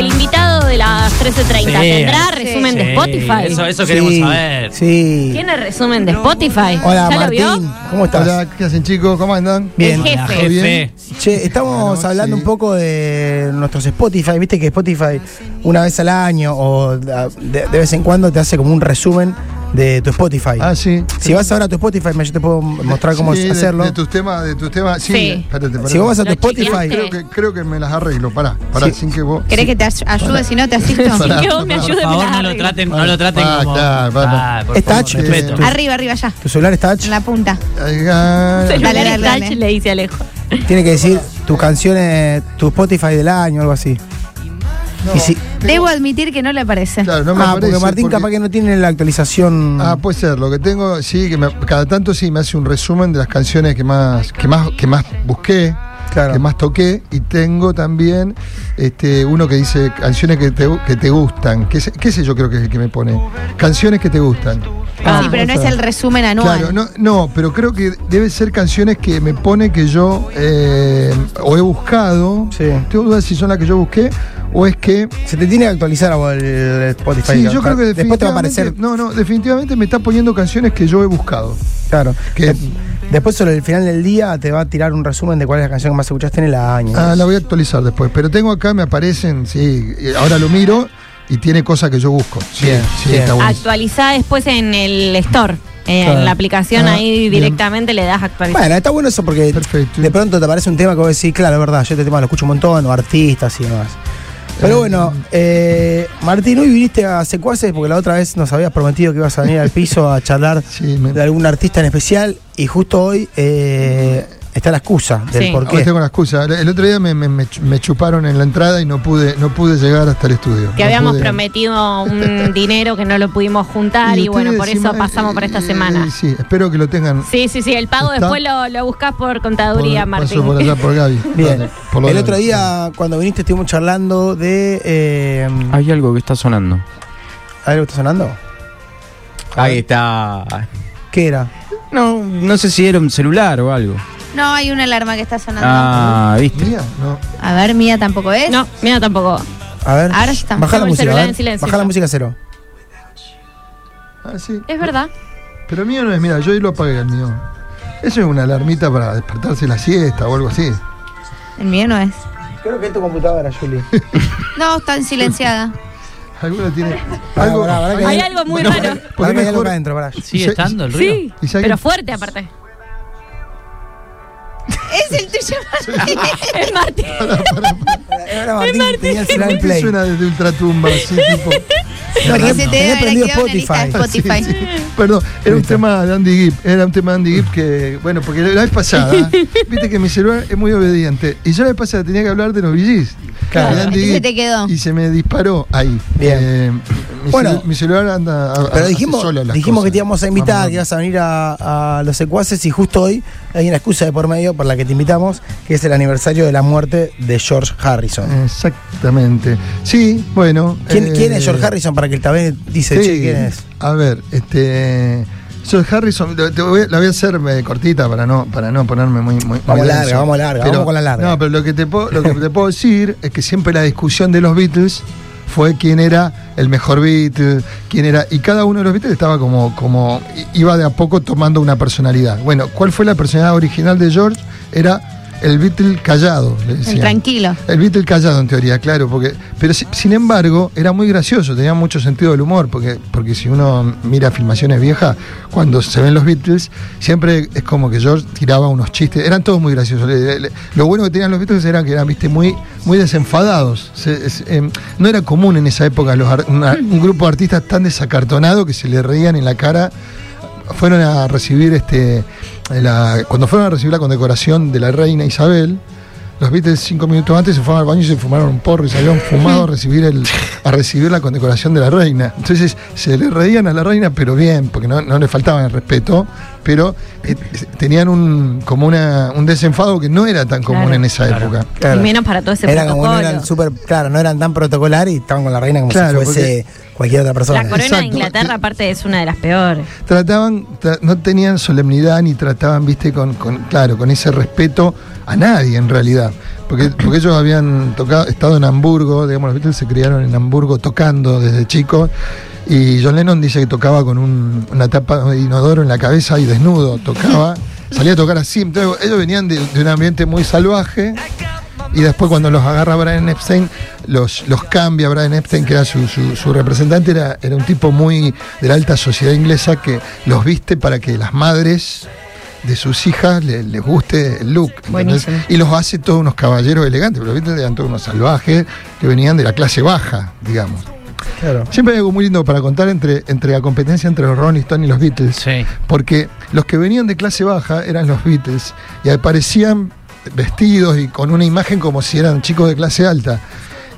el invitado de las 13.30 Sí, tendrá sí. resumen de Spotify. Eso, eso queremos Sí, saber. Sí. ¿Tiene resumen de Spotify? Hola, ¿Ya Martín. lo vio? ¿Cómo estás? Hola, ¿qué hacen chicos? ¿Cómo andan? Bien. El jefe. ¿Todo jefe. Che, estamos Bueno, hablando sí. un poco de nuestros Spotify. Viste que Spotify una vez al año o de, de vez en cuando te hace como un resumen de tu Spotify. Ah, sí. Si vas ahora a tu Spotify, yo te puedo mostrar cómo Sí, de- hacerlo. De, tus temas, de tus temas. Sí, Sí. espérate, espérate. si vos vas a tu ¿Lo Spotify, creo que, creo que me las arreglo. Pará, pará, Sí. sin que vos. ¿Querés que te ay- ayude? Si no, te asisto. Sí, que vos me Por ayudes, Por favor, me no lo traten, no lo traten Ah, como. claro. Ah, por Es favor, touch, tu- Arriba, arriba, ya. tu celular está touch, En la punta. Dale, dale, touch, le dice Alejo. tiene que decir tus canciones, tu Spotify del año, algo así. No, y si- Debo admitir que no le aparece. Claro, no me ah, aparece. porque Martín porque- capaz que no tiene la actualización. Ah, puede ser. Lo que tengo, sí, que me- cada tanto sí me hace un resumen de las canciones que más, que más, que más busqué, Claro. que más toqué, y tengo también este uno que dice canciones que te, que te gustan. Que ese, que ese yo creo que es el que me pone. Canciones que te gustan. Ah, sí, pero no es el resumen anual. Claro, no, no, pero creo que debe ser canciones que me pone que yo eh, o he buscado. Sí. Tengo dudas si son las que yo busqué o es que. Se te tiene que actualizar a el Spotify. Sí, yo creo que Después te va a definitivamente. aparecer. No, no, definitivamente me está poniendo canciones que yo he buscado. Claro. Que- De- Después sobre el final del día te va a tirar un resumen de cuál es la canción que más escuchaste en el año. Ah, la voy a actualizar después. Pero tengo acá, me aparecen, sí, y ahora lo miro y tiene cosas que yo busco. Sí, Bien, sí, bien. está. Actualizá después en el store. eh, Claro. En la aplicación Ah, ahí bien. directamente le das actualizar. Bueno, está bueno eso porque Perfecto. de pronto te aparece un tema que vos decís, claro, es verdad, yo este tema lo escucho un montón, o artistas y demás. Pero bueno, eh, Martín, hoy viniste a Secuaces porque la otra vez nos habías prometido que ibas a venir al piso a charlar Sí, me- de algún artista en especial y justo hoy eh, está la excusa del Sí. por qué. tengo una excusa. El otro día me, me- me ch- me chuparon en la entrada y no pude, no pude llegar hasta el estudio. que No habíamos pude. prometido un dinero que no lo pudimos juntar y, bueno, por eso pasamos por esta eh, semana. Sí, espero que lo tengan. Sí, sí, sí, el pago ¿Está? después lo, lo buscas por por, contaduría, Martín. paso por allá por Gaby. Bien. Dale, por lo El otro día, cuando viniste, estuvimos charlando de. Eh, Hay algo que está sonando. ¿Algo está sonando? Ahí está. ¿Qué era? No, no sé si era un celular o algo. No, hay una alarma que está sonando. Ah, viste. Mía, no. A ver, mía tampoco es. No, mira tampoco. A ver. Ahora está. Baja la música. a ver. Baja la música a cero. Ah, sí. Es verdad. Pero el mío no es, mira, yo lo apagué el mío. Eso es una alarmita para despertarse la siesta o algo así. El mío no es. Creo que es tu computadora, Julie. No, está en silenciada. Alguno tiene. Pará, pará, pará, que Hay algo muy raro. ¿por Pará qué que hay algo adentro, pará. ¿Sigue estando el ruido? Sí, ¿Y si alguien- pero fuerte aparte. Es el tuyo. Es Martín. Ahora Martín tenía el celular en ¿Por qué play. suena desde ultratumba así tipo? Porque se te tenía prendido Spotify. Spotify. Sí, sí. Perdón, era un tema de Andy Gibb. Era un tema de Andy Gibb que, bueno, porque la vez pasada, viste que mi celular es muy obediente. Y yo la vez pasada tenía que hablar de los VGs. Claro. Andy Y te quedó. Y se me disparó ahí. Bien. Eh, mi, Bueno. celu- mi celular anda. a- Pero dijimos, las dijimos cosas. que te íbamos a invitar, Vamos, que ibas a venir a, a los secuaces y justo hoy hay una excusa de por medio por la que te invitamos, que es el aniversario de la muerte de George Harrison. Exactamente. Sí, bueno. ¿Quién, eh, quién es George Harrison para que el tablet dice, Sí. che, quién es? A ver, este. George Harrison, te- voy la voy a hacer cortita para no, para no ponerme muy. muy Vamos muy larga, denso. vamos larga, vamos con la larga. No, pero lo que, te puedo, lo que te puedo decir es que siempre la discusión de los Beatles fue quién era el mejor Beatle, quién era. Y cada uno de los Beatles estaba como. como iba de a poco tomando una personalidad. Bueno, ¿cuál fue la personalidad original de George? Era el Beatle callado, le decían. El tranquilo. El Beatle callado en teoría, claro, porque pero si- sin embargo era muy gracioso, tenía mucho sentido del humor, porque porque si uno mira filmaciones viejas, cuando se ven los Beatles, siempre es como que George tiraba unos chistes, eran todos muy graciosos. Lo bueno que tenían los Beatles era que eran, viste, muy muy desenfadados. Se- es- em, no era común en esa época los ar- una- un grupo de artistas tan desacartonado que se le reían en la cara fueron a recibir este cuando fueron a recibir la condecoración de la reina Isabel los Beatles cinco minutos antes se fueron al baño y se fumaron un porro y salieron fumados a recibir a recibir la condecoración de la reina. Entonces se le reían a la reina pero bien porque no, no le faltaban el respeto pero eh, tenían un como una, un desenfado que no era tan común Claro. en esa Claro. época Y menos para todo ese Era como no eran súper, claro, no eran tan protocolar y estaban con la reina como Claro, si fuese cualquier otra persona. La corona de. Inglaterra, aparte, es una de las peores. trataban, tra- no tenían solemnidad ni trataban, viste, con, con- claro, con ese respeto a nadie en realidad. Porque, porque ellos habían tocado, estado en Hamburgo, digamos, los Beatles se criaron en Hamburgo tocando desde chicos. Y John Lennon dice que tocaba con un- una tapa de inodoro en la cabeza y desnudo, tocaba, salía a tocar así. Entonces, ellos venían de, de un ambiente muy salvaje. Y después cuando los agarra Brian Epstein, los, los cambia. Brian Epstein, que era su, su- su representante, era, era un tipo muy de la alta sociedad inglesa que los viste para que las madres de sus hijas le- les guste el look. Y los hace todos unos caballeros elegantes, pero los Beatles eran todos unos salvajes que venían de la clase baja, digamos. Claro. Siempre hay algo muy lindo para contar entre, entre la competencia entre los Rolling Stones y los Beatles. Sí. Porque los que venían de clase baja eran los Beatles y aparecían vestidos y con una imagen como si eran chicos de clase alta.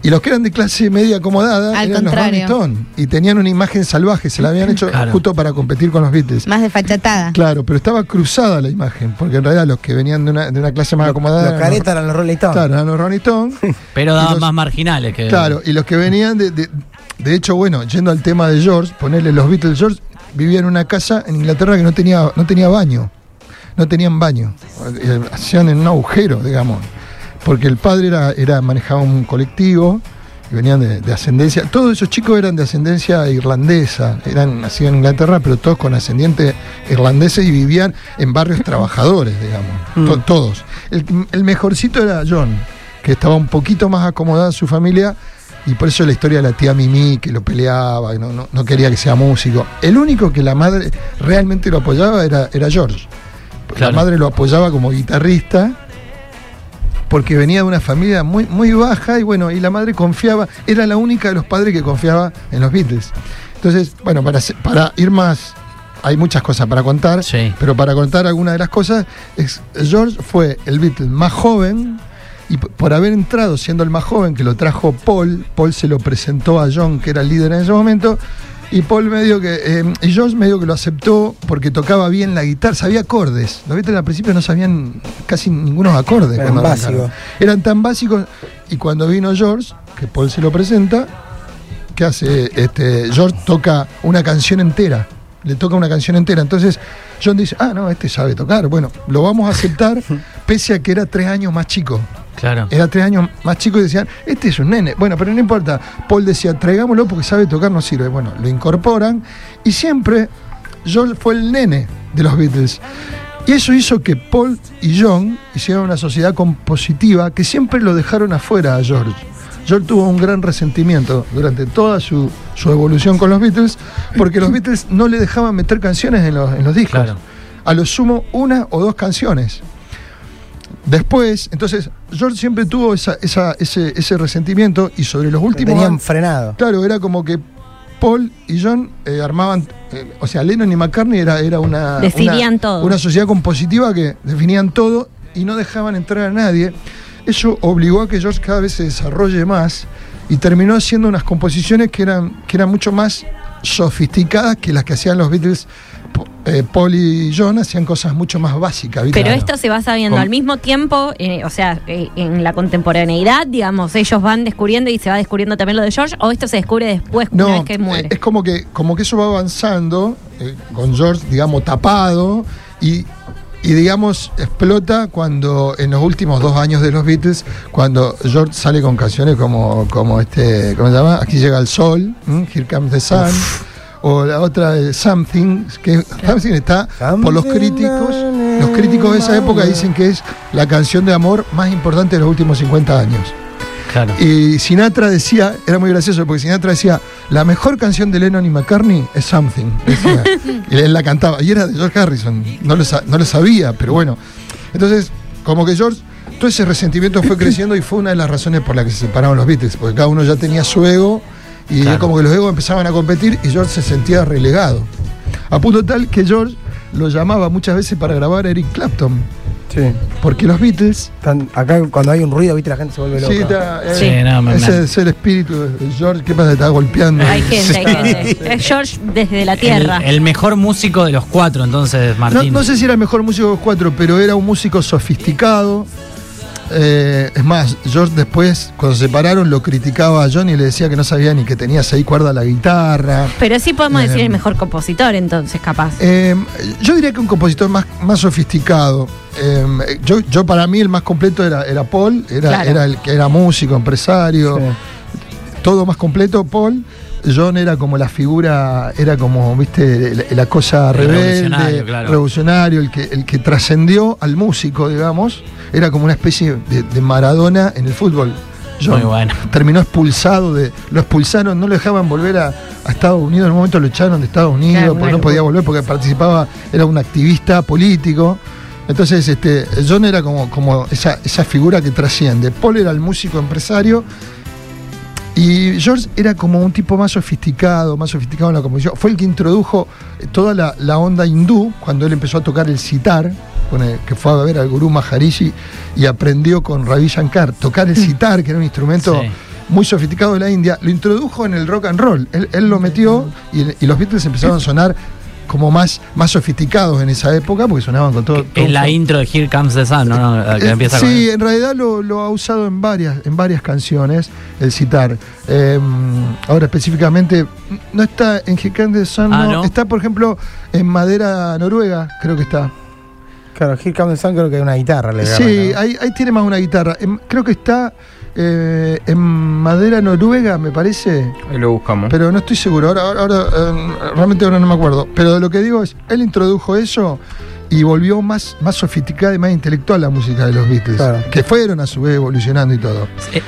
Y los que eran de clase media acomodada Al eran contrario. los Rolling Stones y tenían una imagen salvaje, se la habían hecho Claro. justo para competir con los Beatles. Más desfachatada. Claro, pero estaba cruzada la imagen, porque en realidad los que venían de una, de una clase más acomodada Los eran caretas eran los Rolling Stones. Claro, eran los Rolling Stones. Pero daban los- más marginales que. Claro, y los que venían de, de, de hecho, bueno, yendo al tema de George, ponerle los Beatles, George vivía en una casa en Inglaterra que no tenía, no tenía baño, no tenían baño, hacían en un agujero, digamos, porque el padre era, era manejaba un colectivo y venían de, de ascendencia, todos esos chicos eran de ascendencia irlandesa, eran nacidos en Inglaterra, pero todos con ascendiente irlandesa y vivían en barrios trabajadores, digamos, to- todos. El, el mejorcito era John, que estaba un poquito más acomodada su familia y por eso la historia de la tía Mimi, que lo peleaba, no, no- no quería que sea músico. El único que la madre realmente lo apoyaba era, era George. Claro. La madre lo apoyaba como guitarrista porque venía de una familia muy, muy baja y bueno, y la madre confiaba, era la única de los padres que confiaba en los Beatles. Entonces, bueno, para, para ir más, hay muchas cosas para contar, Sí. pero para contar alguna de las cosas, es, George fue el Beatle más joven y por haber entrado siendo el más joven que lo trajo Paul, Paul se lo presentó a John, que era el líder en ese momento, y Paul medio que, eh, y George medio que lo aceptó porque tocaba bien la guitarra, sabía acordes. Los Beatles al principio no sabían casi ningunos acordes. Eran básicos. Eran tan básicos, y cuando vino George, que Paul se lo presenta, ¿qué hace? Este, George toca una canción entera. Le toca una canción entera. Entonces, John dice, ah, no, este sabe tocar. Bueno, lo vamos a aceptar, pese a que era tres años más chico. Claro. Era tres años más chico y decían, este es un nene. Bueno, pero no importa. Paul decía, traigámoslo porque sabe tocar, no sirve. Bueno, lo incorporan y siempre George fue el nene de los Beatles. Y eso hizo que Paul y John hicieran una sociedad compositiva que siempre lo dejaron afuera a George. George tuvo un gran resentimiento durante toda su, su evolución con los Beatles, porque los Beatles no le dejaban meter canciones en los, en los discos. Claro. A lo sumo una o dos canciones. Después, entonces, George siempre tuvo esa, esa- ese, ese resentimiento y sobre los Lo últimos tenían años- frenado. Claro, era como que Paul y John eh, armaban, eh, o sea, Lennon y McCartney era, era una, Definían una, todo. una sociedad compositiva que definían todo y no dejaban entrar a nadie. Eso obligó a que George cada vez se desarrolle más y terminó haciendo unas composiciones que eran, que eran mucho más sofisticadas que las que hacían los Beatles. Eh, Paul y John hacían cosas mucho más básicas. ¿viste? Pero esto se va sabiendo Con- al mismo tiempo, eh, o sea, eh, en la contemporaneidad, digamos, ellos van descubriendo y se va descubriendo también lo de George, o esto se descubre después, una vez que muere. es como que, como que eso va avanzando, eh, con George, digamos, tapado, y, y, digamos, explota cuando en los últimos dos años de los Beatles, cuando George sale con canciones como, como este, ¿cómo se llama? Aquí llega el sol, ¿m? Here Comes the Sun. O la otra, Something, que Something está por los críticos. Los críticos de esa época dicen que es la canción de amor más importante de los últimos 50 años. Claro. Y Sinatra decía, era muy gracioso, porque Sinatra decía, la mejor canción de Lennon y McCartney es Something. decía. y él la cantaba. Y era de George Harrison. No lo, no lo sabía, pero bueno. Entonces, como que George, todo ese resentimiento fue creciendo y fue una de las razones por las que se separaron los Beatles, porque cada uno ya tenía su ego y Claro. es como que los egos empezaban a competir y George se sentía relegado. A punto tal que George lo llamaba muchas veces para grabar a Eric Clapton, Sí. porque los Beatles Están- acá cuando hay un ruido, viste, la gente se vuelve loca. Sí, está, eh, Sí. no, me- ese me- es el espíritu de George. ¿Qué pasa? Te está golpeando. Hay gente, hay gente. Es George desde la Tierra. el mejor músico de los cuatro, entonces, No, Martín. no sé si era el mejor músico de los cuatro, pero era un músico sofisticado. Eh, es más, George después, cuando se separaron, lo criticaba a John y le decía que no sabía ni que tenía seis cuerdas la guitarra. Pero sí podemos decir el mejor compositor, entonces, capaz. Eh, yo diría que un compositor más, más sofisticado. Eh, yo, yo para mí el más completo era, era Paul, era, Claro. era el que era músico, empresario, Sí. todo más completo Paul. John era como la figura, era como, viste, la, la cosa El rebelde, revolucionario, claro. revolucionario, el que, el que trascendió al músico, digamos. Era como una especie de, de Maradona en el fútbol. John Muy bueno. terminó expulsado de. Lo expulsaron, no lo dejaban volver a, a Estados Unidos. En un momento lo echaron de Estados Unidos Claro, porque no podía volver porque participaba, era un activista político. Entonces, este, John era como, como esa, esa figura que trasciende. Paul era el músico empresario. Y George era como un tipo más sofisticado, más sofisticado en la composición. Fue el que introdujo eh, toda la, la onda hindú cuando él empezó a tocar el sitar, con el- que fue a ver al gurú Maharishi y aprendió con Ravi Shankar tocar el sitar, que era un instrumento Sí. muy sofisticado de la India. Lo introdujo en el rock and roll. Él, él lo metió y, y los Beatles empezaron a sonar como más, más sofisticados en esa época porque sonaban con todo. todo Es la intro de Here Comes the Sun, ¿no? no la que eh, empieza sí, con- en realidad lo, lo ha usado en varias, en varias canciones, el citar. Eh, ahora específicamente, no está en Gigante Sun, Ah, no. ¿no? está por ejemplo en Madera Noruega, creo que está. Claro, Here Comes the Sun creo que hay una guitarra. Le Sí, ahí tiene más una guitarra. Em, creo que está eh, en Madera Noruega, me parece. Ahí lo buscamos. Pero no estoy seguro, ahora, ahora, ahora, eh, realmente ahora no me acuerdo. Pero lo que digo es, él introdujo eso y volvió más, más sofisticada y más intelectual la música de los Beatles. Claro. Que fueron a su vez evolucionando y todo. Eh,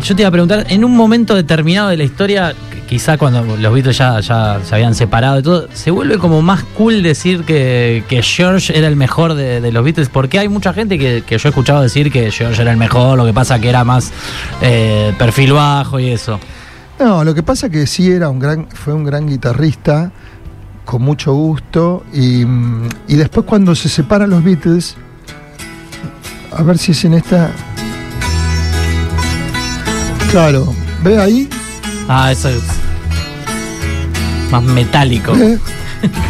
yo te iba a preguntar, en un momento determinado de la historia, quizá cuando los Beatles ya, ya se habían separado y todo, se vuelve como más cool decir que, que George era el mejor de, los Beatles, porque hay mucha gente que, que yo he escuchado decir que George era el mejor, lo que pasa que era más eh, perfil bajo y eso. No, lo que pasa que sí era un gran, fue un gran guitarrista, con mucho gusto, y, y después cuando se separan los Beatles, a ver si es en esta. Claro, ve ahí, Ah, eso es más metálico. ¿Ve?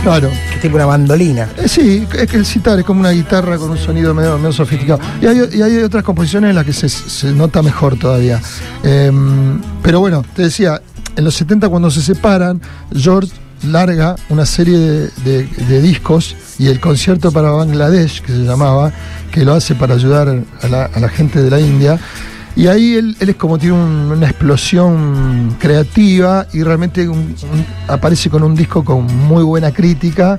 claro. Que es tipo una mandolina. Eh, sí, es que el citar es como una guitarra con un sonido medio, medio sofisticado. Y hay, y hay otras composiciones en las que se, se nota mejor todavía. Em, pero bueno, te decía, en los 70 cuando se separan, George larga una serie de, de- de discos y el concierto para Bangladesh, que se llamaba, que lo hace para ayudar a la, a la gente de la India. Y ahí él, él es como tiene un- una explosión creativa y realmente un- un- aparece con un disco con muy buena crítica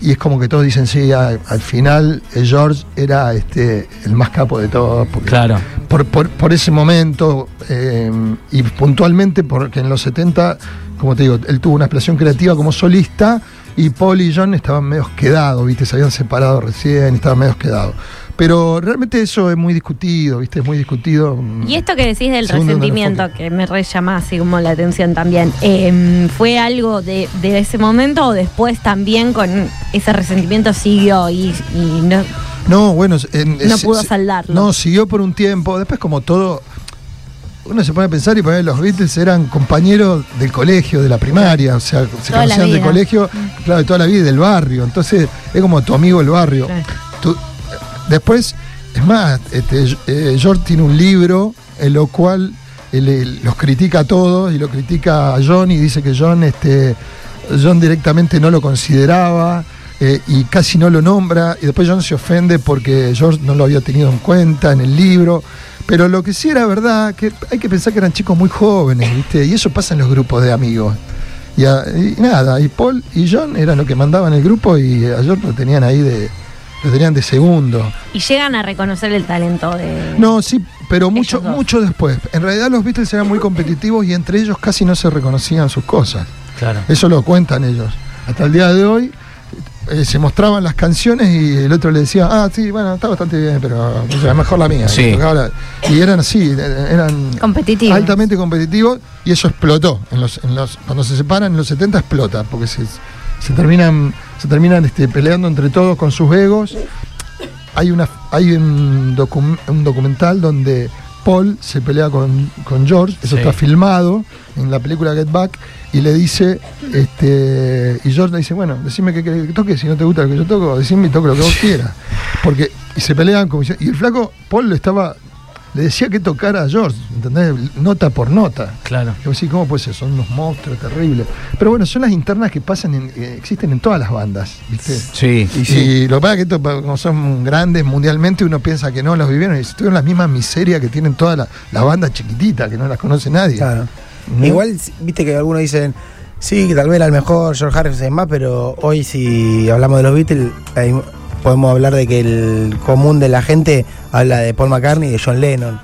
y es como que todos dicen, sí, a- al final eh, George era este, el más capo de todos. porque- Claro. Por, por- por ese momento eh, y puntualmente porque en los 70, como te digo, él tuvo una explosión creativa como solista y Paul y John estaban medio quedados, ¿viste? Se habían separado recién estaban medio quedados. Pero realmente eso es muy discutido, ¿viste? Es muy discutido. mm, Y esto que decís del resentimiento, que me re llama así como la atención también, eh, ¿fue algo de, de ese momento o después también con ese resentimiento siguió y, y no, No, bueno, en- No pudo saldarlo. No, siguió por un tiempo. Después, como todo, uno se pone a pensar y poner los Beatles eran compañeros del colegio, de la primaria, o sea, se Toda conocían vida. colegio, claro, de toda la vida y del barrio. Entonces, es como tu amigo del barrio. Claro. Tú- después, es más, este, eh, George tiene un libro en lo cual él, él los critica a todos y lo critica a John y dice que John, este, John directamente no lo consideraba eh, y casi no lo nombra y después John se ofende porque George no lo había tenido en cuenta en el libro. Pero lo que sí era verdad, que hay que pensar que eran chicos muy jóvenes, ¿viste? Y eso pasa en los grupos de amigos. Y, a- y nada, y Paul y John eran los que mandaban el grupo y a George lo tenían ahí de, lo tenían de segundo. y llegan a reconocer el talento de... No, sí, pero mucho, mucho después. En realidad los Beatles eran muy competitivos y entre ellos casi no se reconocían sus cosas. Claro. Eso lo cuentan ellos. Hasta el día de hoy eh, se mostraban las canciones y el otro le decía, ah, sí, bueno, está bastante bien, pero o sea, mejor la mía. Sí. Y eran así, eran Competitivos. altamente competitivos y eso explotó. En los, en los, cuando se separan en los 70 explota, porque se, se terminan, se terminan este, peleando entre todos con sus egos. Hay, una, hay un documental donde Paul se pelea con, con George, eso Sí. está filmado en la película Get Back, y le dice, este, y George le dice, bueno, decime qué querés que toque, si no te gusta lo que yo toco, decime y toco lo que vos quieras. Porque y se peleaban como y el flaco Paul le estaba le decía que tocara a George, ¿entendés? Nota por nota. Claro. Y decís, ¿cómo puede ser? Son unos monstruos terribles. Pero bueno, son las internas que pasan en- eh, existen en todas las bandas, ¿viste? Sí. Y, lo que pasa es que esto, como son grandes mundialmente, uno piensa que no los vivieron y tuvieron la misma miseria que tienen todas las la bandas chiquititas, que no las conoce nadie. Claro. ¿No? Igual, viste que algunos dicen, sí, que tal vez era el mejor, George Harrison es más, pero hoy si hablamos de los Beatles, hay- podemos hablar de que el común de la gente habla de Paul McCartney y de John Lennon.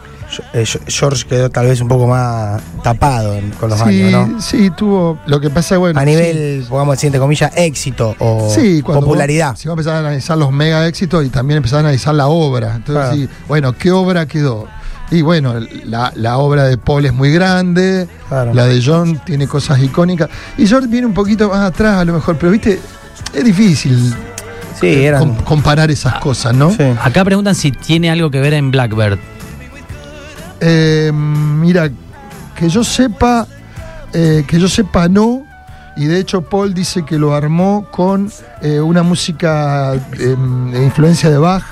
Eh, George quedó tal vez un poco más tapado con los sí, años, ¿no? sí, tuvo. Lo que pasa, bueno. A nivel, pongamos decir, entre comillas, éxito o Sí, popularidad. vos- si vos empezás a analizar los mega éxitos y también empezás a analizar la obra. Entonces, Claro. sí, bueno, ¿qué obra quedó? Y bueno, la, la obra de Paul es muy grande, Claro. la de John tiene cosas icónicas. Y George viene un poquito más atrás a lo mejor, pero viste, es difícil Sí, com- eran. comparar esas cosas, ¿no? Sí. Acá preguntan si tiene algo que ver en Blackbird. Eh, mira, que yo sepa, eh, que yo sepa no. Y de hecho Paul dice que lo armó con eh, una música eh, de influencia de Bach.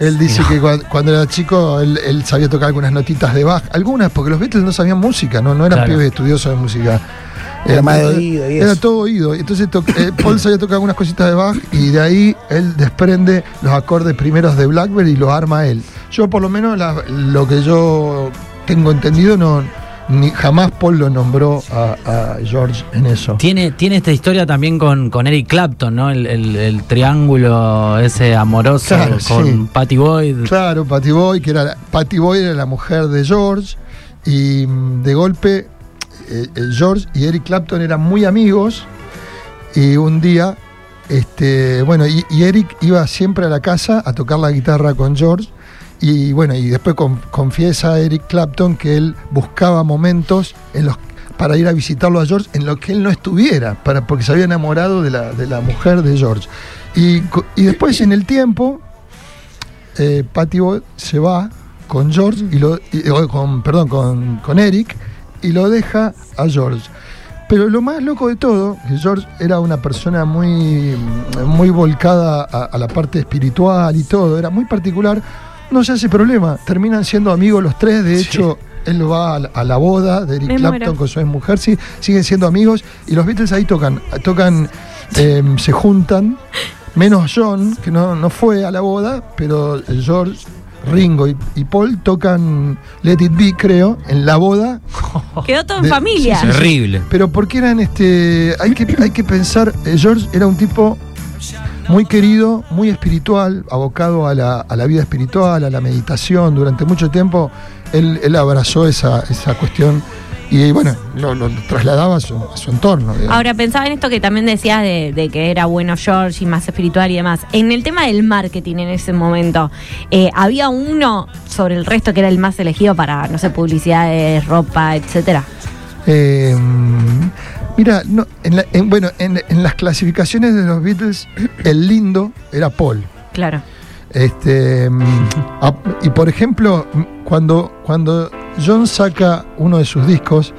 Él dice que cua- cuando era chico él, él sabía tocar algunas notitas de Bach. Algunas, porque los Beatles no sabían música, no, no eran Claro. pibes estudiosos de música. Era Eh, más de oído y Era eso. todo oído. Entonces to- eh, Paul sabía tocar algunas cositas de Bach y de ahí él desprende los acordes primeros de Blackbird y los arma él. Yo por lo menos la- lo que yo tengo entendido no ni jamás Paul lo nombró a, a George en eso. Tiene, tiene esta historia también con, con Eric Clapton, ¿no? El, el- el triángulo ese amoroso Claro, con sí. Patty Boyd. Claro, Patty Boy, que era la- Patty Boy era la mujer de George y mm, de golpe George y Eric Clapton eran muy amigos y un día, este, bueno, y, Eric iba siempre a la casa a tocar la guitarra con George y bueno, y después con- confiesa a Eric Clapton que él buscaba momentos para ir a visitarlo a George en los que él no estuviera, para, porque se había enamorado de la, de la mujer de George. Y, y después en el tiempo, eh, Patty se va con George y lo y- con perdón con, con Eric y lo deja a George. Pero lo más loco de todo que George era una persona muy muy volcada a, a la parte espiritual y todo era muy particular no se hace problema. Terminan siendo amigos los tres de hecho él va a la, a la boda de Eric Me Clapton muero. con su mujer sí, siguen siendo amigos. Y los Beatles ahí tocan tocan eh, se juntan menos John, que no, no fue a la boda, pero George, Ringo y, y Paul tocan Let It Be, creo, en la boda. Quedó todo en familia. sí, sí, sí. Terrible. Pero porque eran este. Hay que, hay que pensar, eh, George era un tipo muy querido, muy espiritual, abocado a la, a la vida espiritual, a la meditación. Durante mucho tiempo él, él abrazó esa, esa cuestión y bueno, lo, lo trasladaba a su, a su entorno. digamos. Ahora pensaba en esto que también decías de, de que era bueno George y más espiritual y demás. En el tema del marketing en ese momento, eh, ¿había uno sobre el resto que era el más elegido para, no sé, publicidades, ropa, etcétera? Eh, mira, no, en la- en- bueno, en, en las clasificaciones de los Beatles, el lindo era Paul. Claro. Este, mm, a- y por ejemplo, cuando, cuando John saca uno de sus discos,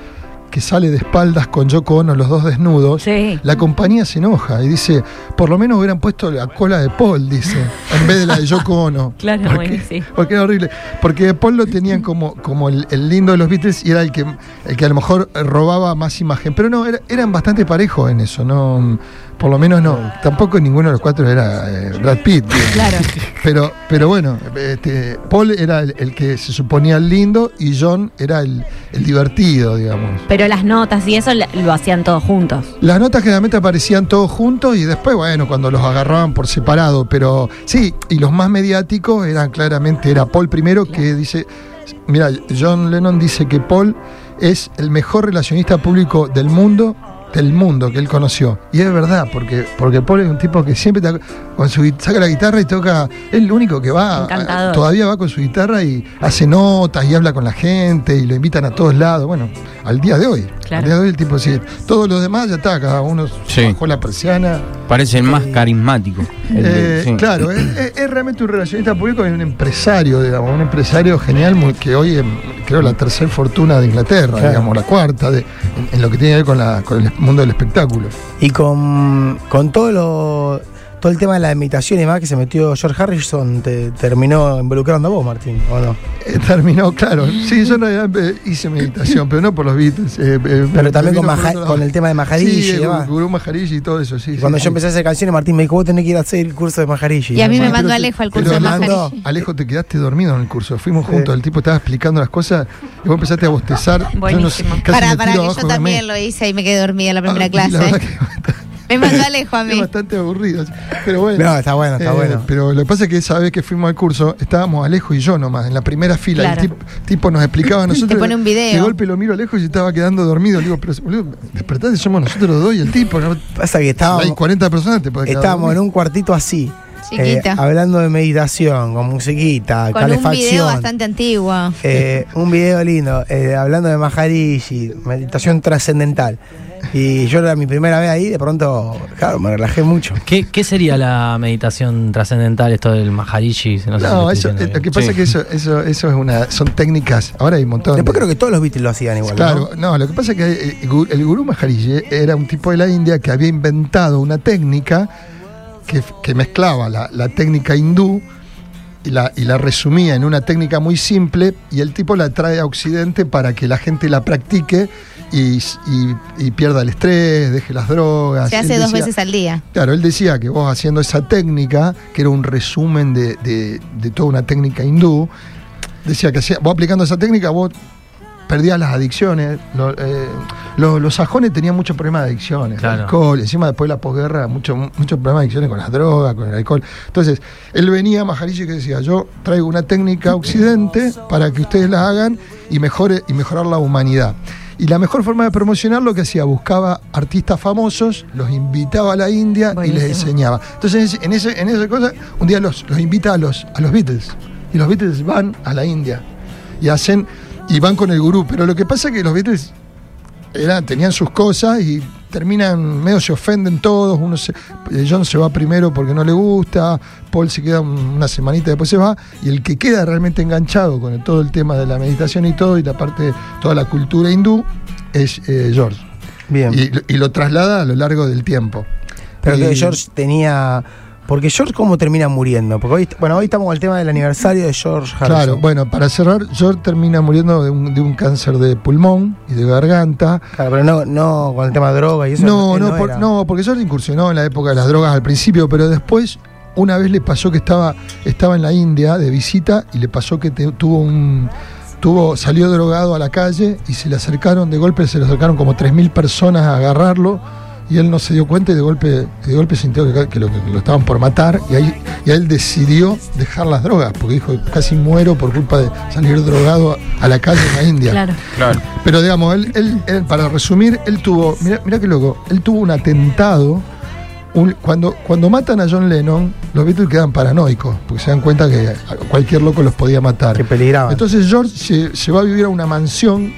que sale de espaldas con Yoko Ono, los dos desnudos, Sí. la compañía se enoja y dice, por lo menos hubieran puesto la cola de Paul, dice, en vez de la de Yoko Ono. Claro, Porque- bueno, sí. Porque era horrible. Porque Paul lo tenían como, como el, el lindo de los Beatles y era el que, el que a lo mejor robaba más imagen. Pero no, era- eran bastante parejos en eso, no por lo menos no. Tampoco ninguno de los cuatro era eh, Brad Pitt. Claro. Pero, pero bueno, este, Paul era el, el que se suponía el lindo y John era el, el divertido, digamos. Pero las notas y eso lo lo hacían todos juntos. Las notas generalmente aparecían todos juntos y después, bueno, cuando los agarraban por separado, pero sí, y los más mediáticos eran claramente, era Paul primero que dice, mira, John Lennon dice que Paul es el mejor relacionista público del mundo, del mundo que él conoció. Y es verdad, porque, porque Paul es un tipo que siempre te- con su, saca la guitarra y toca, es el único que va, Encantador. todavía va con su guitarra y hace notas y habla con la gente y lo invitan a todos lados, bueno, al día de hoy. Claro. Al día de hoy el tipo sí. Todos los demás ya está, cada uno Sí. bajó la persiana. Parece el más carismático. El de- Eh, sí. Claro, es, es- es realmente un relacionista público y un empresario, digamos, un empresario genial muy- que hoy es, creo, la tercera fortuna de Inglaterra, Claro. digamos, la cuarta, de- en, en lo que tiene que ver con, la- con el mundo del espectáculo. Y con, con todo lo, todo el tema de la imitación y demás que se metió George Harrison te terminó involucrando a vos, Martín, ¿o no? Eh, terminó, claro. Sí, yo en realidad eh, hice meditación, pero no por los Beatles. eh, eh, Pero también con, Maja- el tema de Maharishi Sí, y el demás. Gurú Maharishi y todo eso, sí. Y cuando sí. yo empecé a hacer canciones, Martín me dijo, vos tenés que ir a hacer el curso de Maharishi. Y a mí me mandó Alejo al pero curso de Maharishi. Alejo, te quedaste dormido en el curso. Fuimos Sí. juntos, el tipo estaba explicando las cosas y vos empezaste a bostezar. Yo no sé, Buenísimo. casi Para, para que yo también lo hice y me quedé dormida en la primera Ah, clase. Me mandó Alejo a es mí. bastante aburrido. Pero bueno. No, está bueno, está Eh, bueno. Pero lo que pasa es que esa vez que fuimos al curso, estábamos Alejo y yo nomás, en la primera fila. Claro. El tip- tipo nos explicaba a nosotros. Te pone un video. De golpe lo miro a Alejo y estaba quedando dormido. Le digo, pero boludo, despertate, somos nosotros dos y el tipo. ¿no? Pasa que Hay estábamos, 40 personas, te puede quedar estábamos en un cuartito así. Chiquita. eh, hablando de meditación, con musiquita, Con un calefacción. video bastante antiguo. Eh, un video lindo, eh, hablando de Maharishi, meditación trascendental. Y yo era mi primera vez ahí, de pronto, claro, me relajé mucho. ¿Qué, qué sería la meditación trascendental, esto del Maharishi? No, sé eso, eh, lo que pasa Sí. es que eso, eso, eso es una, son técnicas. Ahora hay un montón. Después de- creo que todos los Beatles lo hacían igual. Claro, ¿no? no, lo que pasa es que eh, el, gu- el gurú Maharishi era un tipo de la India que había inventado una técnica que, que mezclaba la, la técnica hindú y la, y la resumía en una técnica muy simple y el tipo la trae a Occidente para que la gente la practique y, y- y pierda el estrés, deje las drogas. Se Él hace dos decía- veces al día. Claro, él decía que vos haciendo esa técnica, que era un resumen de, de- de toda una técnica hindú, decía que vos aplicando esa técnica, vos perdías las adicciones. Lo- eh, lo- los sajones tenían muchos problemas de adicciones, Claro. alcohol, encima después de la posguerra, muchos muchos problemas de adicciones con las drogas, con el alcohol. Entonces, él venía a Maharishi que decía, yo traigo una técnica a occidente para que ustedes la hagan y, mejore, y mejorar la humanidad. Y la mejor forma de promocionar lo que hacía, buscaba artistas famosos, los invitaba a la India y les enseñaba. Entonces, en, ese, en esa cosa, un día los, los invita a los, a los Beatles. Y los Beatles van a la India y hacen y van con el gurú. Pero lo que pasa es que los Beatles tenían sus cosas y terminan, medio se ofenden todos. Uno se, eh, John se va primero porque no le gusta, Paul se queda un- una semanita después se va. Y el que queda realmente enganchado con el- todo el tema de la meditación y todo, y la parte, toda la cultura hindú, es eh, George. Bien. Y, y lo traslada a lo largo del tiempo. Pero que Y- George tenía. Porque George, ¿cómo termina muriendo? Porque hoy, bueno, hoy estamos con el tema del aniversario de George Harrison. Claro, bueno, para cerrar, George termina muriendo de un, de un cáncer de pulmón y de garganta. Claro, pero no, no con el tema de droga y eso. No, no, por- no, porque George incursionó en la época de las drogas al principio, pero después una vez le pasó que estaba, estaba en la India de visita y le pasó que te- tuvo un tuvo salió drogado a la calle y se le acercaron de golpe se le acercaron como 3000 personas a agarrarlo y él no se dio cuenta y de golpe de golpe sintió que, que lo, que lo estaban por matar y ahí y él decidió dejar las drogas porque dijo casi muero por culpa de salir drogado a, a la calle en la India. Claro. Claro. Pero digamos, él, él- él, para resumir, él tuvo, mira, mira qué loco, él tuvo un atentado. un- cuando, cuando matan a John Lennon, los Beatles quedan paranoicos, porque se dan cuenta que cualquier loco los podía matar. Que peligraba. Entonces George se, se va a vivir a una mansión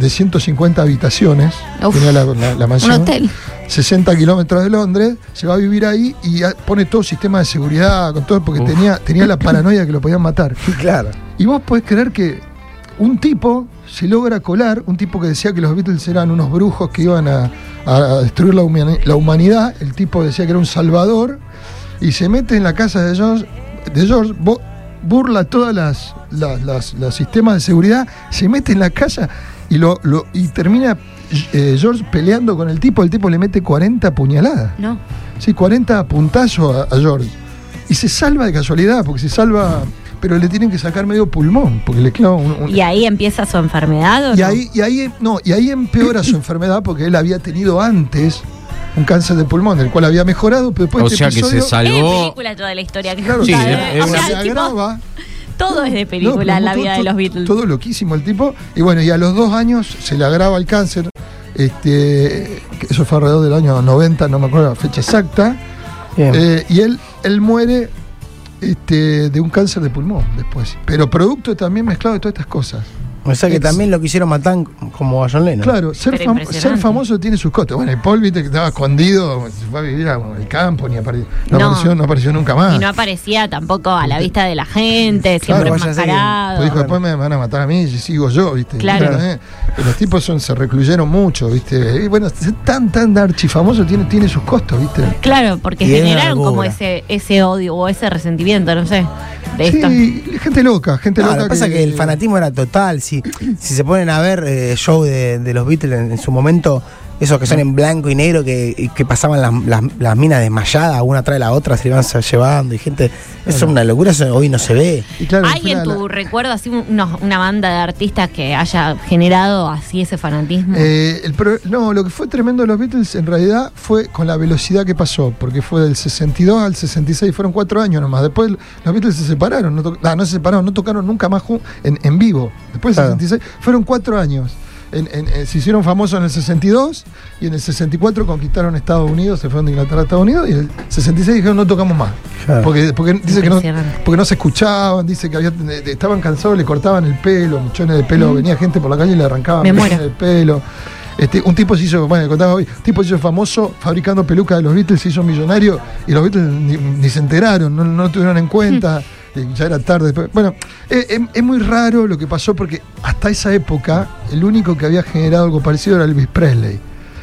de 150 habitaciones, Uf. tenía la, la- la Un mansión, hotel. 60 kilómetros de Londres, se va a vivir ahí y pone todo sistema de seguridad, con todo, porque Uf. tenía, tenía la paranoia que lo podían matar. claro. Y vos podés creer que un tipo se logra colar, un tipo que decía que los Beatles eran unos brujos que iban a, a destruir la, humani- la humanidad, el tipo decía que era un salvador, y se mete en la casa de George, de George burla todas las, las- las- los sistemas de seguridad, se mete en la casa y, lo, lo- y termina eh, George peleando con el tipo, el tipo le mete 40 puñaladas. No. Sí, 40 puntazos a, a George. Y se salva de casualidad, porque se salva, pero le tienen que sacar medio pulmón, porque le clava un... un- ¿Y ahí empieza su enfermedad o y no? ahí, y ahí, no, y ahí empeora su enfermedad porque él había tenido antes un cáncer de pulmón, del cual había mejorado, pero después O de sea este que se episodio- Es salvó. película toda la historia que Claro, Sí, es- es O una- sea, se tipo, agrava. Todo es de película en la todo- vida de los Beatles. Todo loquísimo el tipo. Y bueno, y a los dos años se le agrava el cáncer. Este, que eso fue alrededor del año 90, no me acuerdo la fecha exacta. Eh, y él, él muere este, de un cáncer de pulmón después. Pero producto también mezclado de todas estas cosas. O sea que Ex- también lo quisieron matar como a John Lennon. Claro, ser, fam- ser famoso tiene sus costos. Bueno, y Paul, viste que estaba escondido, se fue a vivir al campo, ni apare- no, No. Apareció, no apareció nunca más. Y no aparecía tampoco a la vista de la gente, Claro, siempre enmascarado. Pues dijo, después me van a matar a mí y sigo yo, ¿viste? Claro. ¿Eh? Los tipos son, se recluyeron mucho, ¿viste? Y bueno, ser tan, tan archifamoso tiene, tiene sus costos, ¿viste? Claro, porque Y generaron como ese, ese odio o ese resentimiento, no sé, de esto. Sí, gente loca, gente No, loca. lo que pasa es que el fanatismo era total. Si, se ponen a ver eh, show de, los Beatles en su momento, esos que son en blanco y negro, que, y que pasaban las, las- las minas desmayadas una tras la otra, se iban llevando y gente. Eso es una locura, eso hoy no se ve. Y claro, ¿Hay en la- tu recuerdo así unos- una banda de artistas que haya generado así ese fanatismo? Eh, el pro- no, lo que fue tremendo de los Beatles en realidad fue con la velocidad que pasó, porque fue del 62 al 66, fueron cuatro años nomás. Después los Beatles se separaron, no, to- ah, no se separaron, no tocaron nunca más en, en vivo. Después del Claro. 66, fueron cuatro años. En- en- eh, se hicieron famosos en el 62 y en el 64 conquistaron Estados Unidos, se fueron de Inglaterra a Estados Unidos y en el 66 dijeron no tocamos más. Claro. Porque, porque dice que no, porque no se escuchaban, dice que había, estaban cansados, le cortaban el pelo, mechones de pelo, venía gente por la calle y le arrancaban muero. de pelo. Este, un tipo se hizo, bueno, contaba hoy, un tipo se hizo famoso fabricando pelucas de los Beatles, se hizo millonario y los Beatles ni, ni se enteraron, no, no lo tuvieron en cuenta, y ya era tarde. después. Bueno, es, es- es muy raro lo que pasó porque hasta esa época el único que había generado algo parecido era Elvis Presley.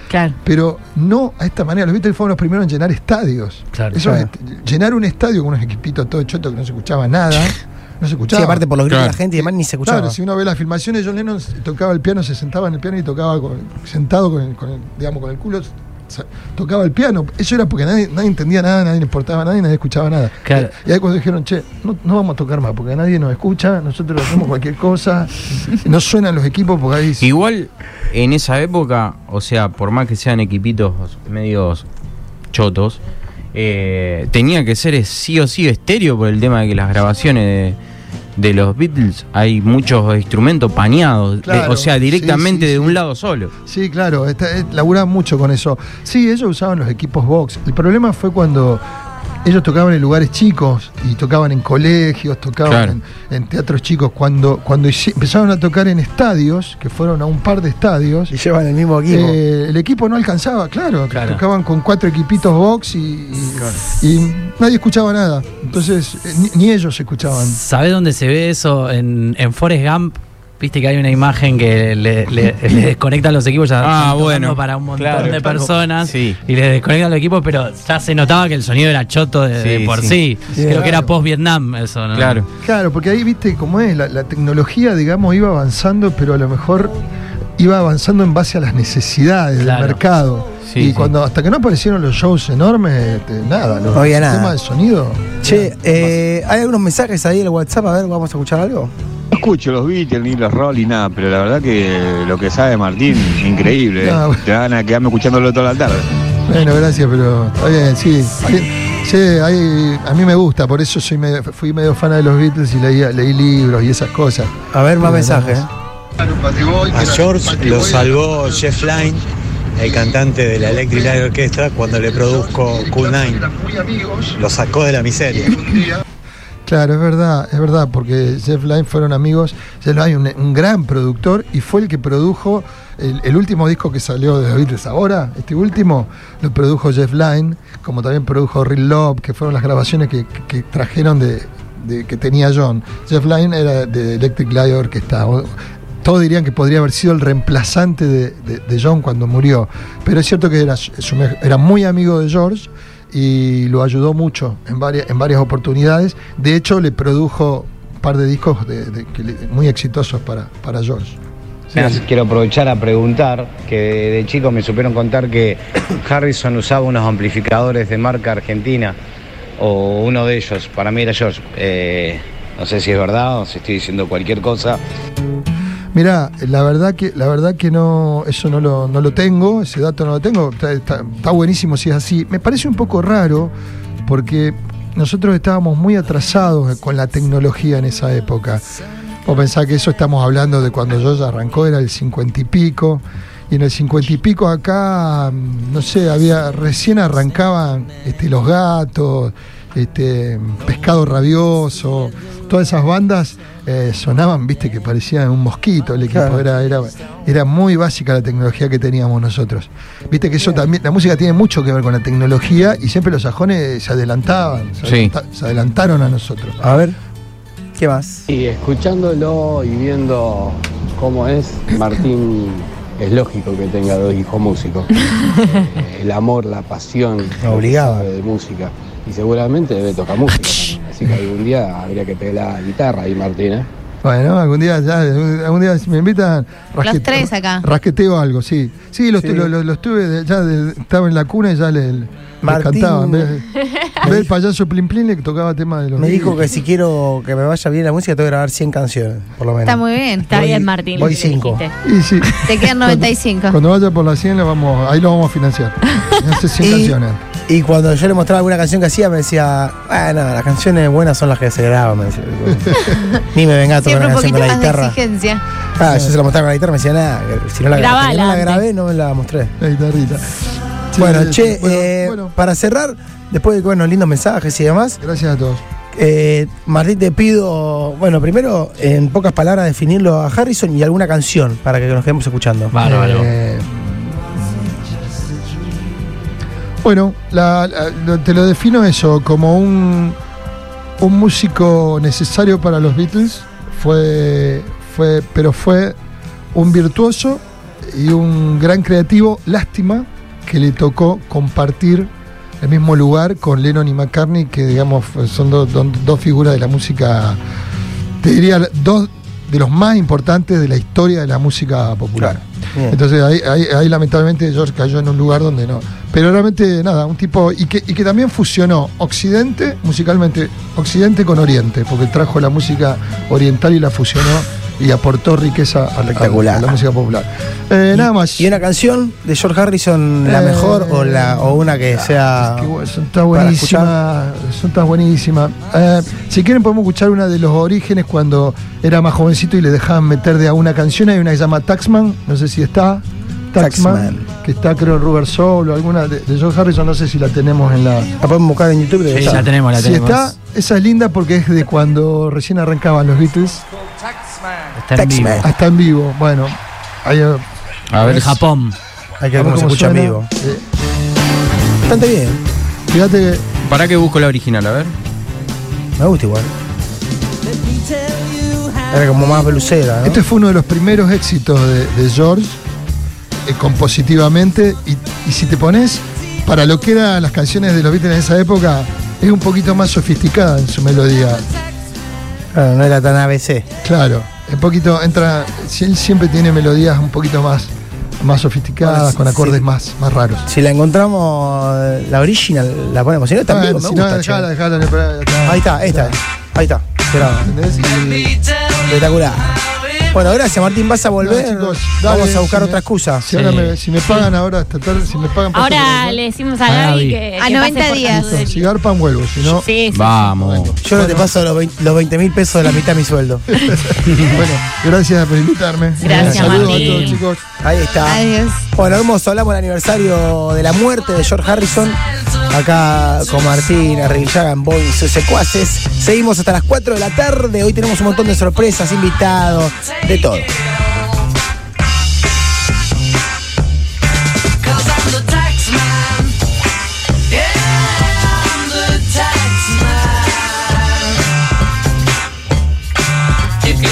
claro. Pero no a esta manera. Los Beatles fueron los primeros en llenar estadios. Claro. Eso Claro. es- llenar un estadio con unos equipitos todo chotos que no se escuchaba nada. No se Sí, escuchaba. aparte por los gritos de la gente y demás ni se escuchaba. Claro, si uno ve las filmaciones, John Lennon tocaba el piano, se sentaba en el piano y tocaba con- sentado con el, con el- digamos, con el culo, tocaba el piano. Eso era porque nadie, nadie entendía nada, nadie le importaba nada y nadie escuchaba nada. Claro. Y ahí cuando dijeron, che, no, no vamos a tocar más porque nadie nos escucha, nosotros hacemos cualquier cosa, no suenan los equipos porque ahí... Igual en esa época, o sea, por más que sean equipitos medios chotos, eh, tenía que ser sí o sí estéreo por el tema de que las grabaciones de, de los Beatles hay muchos instrumentos de- Claro, o sea, directamente sí, sí, de un sí. lado solo. Sí, claro, está, eh, laburaban mucho con eso. Sí, ellos usaban los equipos box. El problema fue cuando ellos tocaban en lugares chicos y tocaban en colegios, tocaban Claro. en, en teatros chicos. Cuando, cuando empezaron a tocar en estadios, que fueron a un par de estadios, Y llevan el mismo equipo. eh, el equipo no alcanzaba, claro, Claro. Tocaban con cuatro equipitos box y, y- y nadie escuchaba nada. Entonces, eh, ni, ni ellos escuchaban. ¿Sabés dónde se ve eso? En, en Forrest Gump. Viste que hay una imagen que le, le- le desconectan los equipos ya Ah, bueno, para un montón claro. de personas Sí. y le desconectan los equipos, pero ya se notaba que el sonido era choto de, por sí. Creo que era claro. post Vietnam eso, ¿no? Claro. Claro, porque ahí viste cómo es, la, la tecnología, digamos, iba avanzando, pero a lo mejor iba avanzando en base a las necesidades Claro. del mercado. Sí, y sí. cuando hasta que no aparecieron los shows enormes, este, nada, los No había nada. sistemas de sonido. Che, eh, hay algunos mensajes ahí en el WhatsApp, a ver, vamos a escuchar algo. No escucho los Beatles ni los Rolling, nada, pero la verdad que lo que sabe Martín, increíble. No, ¿eh? bueno. Te van a quedarme escuchándolo toda la tarde. Bueno, gracias, pero está bien, sí. Sí, hay- a mí me gusta, por eso soy medio- fui medio fan de los Beatles y leí libros y esas cosas. A ver, más mensajes. ¿eh? A George lo salvó Jeff Lynne, el cantante de la Electric Light Orchestra, cuando le produjo Cool Nine. Lo sacó de la miseria. Claro, es verdad, es verdad, porque Jeff Lynne fueron amigos. Jeff Lynne, un, un gran productor, y fue el que produjo el, último disco que salió de Beatles ahora. Este último lo produjo Jeff Lynne, como también produjo Real Love, que fueron las grabaciones que, trajeron de, que tenía John. Jeff Lynne era de Electric Light Orchestra. Todos dirían que podría haber sido el reemplazante de, John cuando murió. Pero es cierto que era, era muy amigo de George y lo ayudó mucho en varias, en varias oportunidades. De hecho, le produjo un par de discos de- de- muy exitosos para, para George. Quiero aprovechar a preguntar que de chico me supieron contar que Harrison usaba unos amplificadores de marca argentina o uno de ellos, para mí era George. Eh, no sé si es verdad o si estoy diciendo cualquier cosa. Mira, la verdad que la verdad que no eso no lo, no lo tengo, ese dato no lo tengo. Está, buenísimo si es así. Me parece un poco raro porque nosotros estábamos muy atrasados con la tecnología en esa época. Vos pensás que eso estamos hablando de cuando yo ya arrancó, era el cincuenta y pico. Y en el cincuenta y pico acá, no sé, había recién arrancaban este, los gatos, este, pescado rabioso, todas esas bandas eh, sonaban, viste, que parecían un mosquito el equipo. Claro. Era, era, era muy básica la tecnología que teníamos nosotros. Viste que eso también, la música tiene mucho que ver con la tecnología y siempre los sajones se adelantaban, se, Sí. adelanta- se adelantaron a nosotros. A ver, ¿qué más? Y escuchándolo y viendo cómo es, Martín es lógico que tenga dos hijos músicos. El amor, la pasión Obligado. de música. Y seguramente debe tocar música. Así que algún día habría que pegar la guitarra ahí, Martín. ¿eh? Bueno, algún día ya, algún día si me invitan, Los tres acá. rasqueteo algo, sí. Sí, los, Sí. lo- lo- los tuve, de- ya de- estaba en la cuna y ya le, cantaba. En vez, de- en vez del payaso Plin Plin le tocaba temas de los Me dijo que si quiero que me vaya bien la música, tengo que grabar 100 canciones, por lo menos. Está muy bien. Está Voy- bien, Martín. voy lo que cinco. dijiste. Y sí, Te quedan 95. cuando vaya por la 100 lo vamos, ahí lo vamos a financiar. Hace 100 Y- canciones. Y cuando yo le mostraba alguna canción que hacía, me decía, bueno, las canciones buenas son las que se graban. Me decía. Ni me venga a tocar una un canción con la más de guitarra. exigencia. Ah, yo se la mostraba con la guitarra, me decía, nada, si no la, Grabala que no la grabé, no me la mostré. La guitarrita. Sí, bueno, sí, che, bueno, eh, bueno, para cerrar, después de bueno, lindos mensajes y demás, gracias a todos. eh, Martín, te pido, bueno, primero, en pocas palabras, definirlo a Harrison y alguna canción para que nos quedemos escuchando. Bárbaro. Eh, bueno, la- la- te lo defino eso, como un, un músico necesario para los Beatles, fue, fue, pero fue un virtuoso y un gran creativo. Lástima que le tocó compartir el mismo lugar con Lennon y McCartney, que digamos son do- do- dos figuras de la música, te diría, dos de los más importantes de la historia de la música popular. Entonces ahí, ahí- ahí lamentablemente George cayó en un lugar donde no. Pero realmente nada, un tipo y que, y que también fusionó Occidente, musicalmente, Occidente con Oriente, porque trajo la música oriental y la fusionó y aportó riqueza a, la- Espectacular. a la música popular. Eh, nada más. ¿Y una canción de George Harrison, la Eh, mejor o, la, o una que sea. Son tan para buenísimas, son tan buenísimas. Eh, si quieren podemos escuchar una de los orígenes cuando era más jovencito y le dejaban meter de a una canción. Hay una que se llama Taxman, no sé si está. Taxman, Taxman. que está creo en Rubber Soul o alguna de, de George Harrison, no sé si la tenemos en la... La podemos buscar en YouTube. Sí, la tenemos, la si tenemos. está, esa es linda porque es de cuando recién arrancaban los Beatles, Está en vivo. Taxman. hasta en vivo. Bueno, ahí, eh, A ver, Japón. Hay que ver cómo se escucha en vivo. Eh, Bastante bien. fíjate que ¿para qué busco la original? A ver. Me gusta igual. Era como más blusera, ¿no? Este fue uno de los primeros éxitos de, de George, eh, compositivamente, y, y si te pones, para lo que eran las canciones de los Beatles en esa época, es un poquito más sofisticada en su melodía. Claro, no era tan ABC. Claro, un poquito, entra, si- él siempre tiene melodías un poquito más, más sofisticadas, Bueno, con acordes más, más raros. Si la encontramos, la original, la ponemos. Si no, está en Bueno, vivo, me si no, gusta, che. dejala, dejala, dejala, dejala. Ahí está, esta. Ahí está. Y- Espectacular. Bueno, gracias Martín, vas a volver. No, chicos, Vamos a buscar si me- otra excusa. Si, ahora me, si me pagan ahora esta tarde, si me pagan Ahora le decimos a Gaby que. A que 90 pase por días. Si garpan vuelvo, si no. Sí, sí. Vamos. Yo no te paso los 20 los 20 mil pesos de la mitad de mi sueldo. bueno, gracias por invitarme. Gracias, Saludos Martín. a todos, chicos. Ahí está. Adiós. Bueno, hermoso, hablamos del aniversario de la muerte de George Harrison. Acá con Martín, Arribillaga, en Boeing, sus secuaces. Seguimos hasta las 4 de la tarde. Hoy tenemos un montón de sorpresas, invitados, de todo.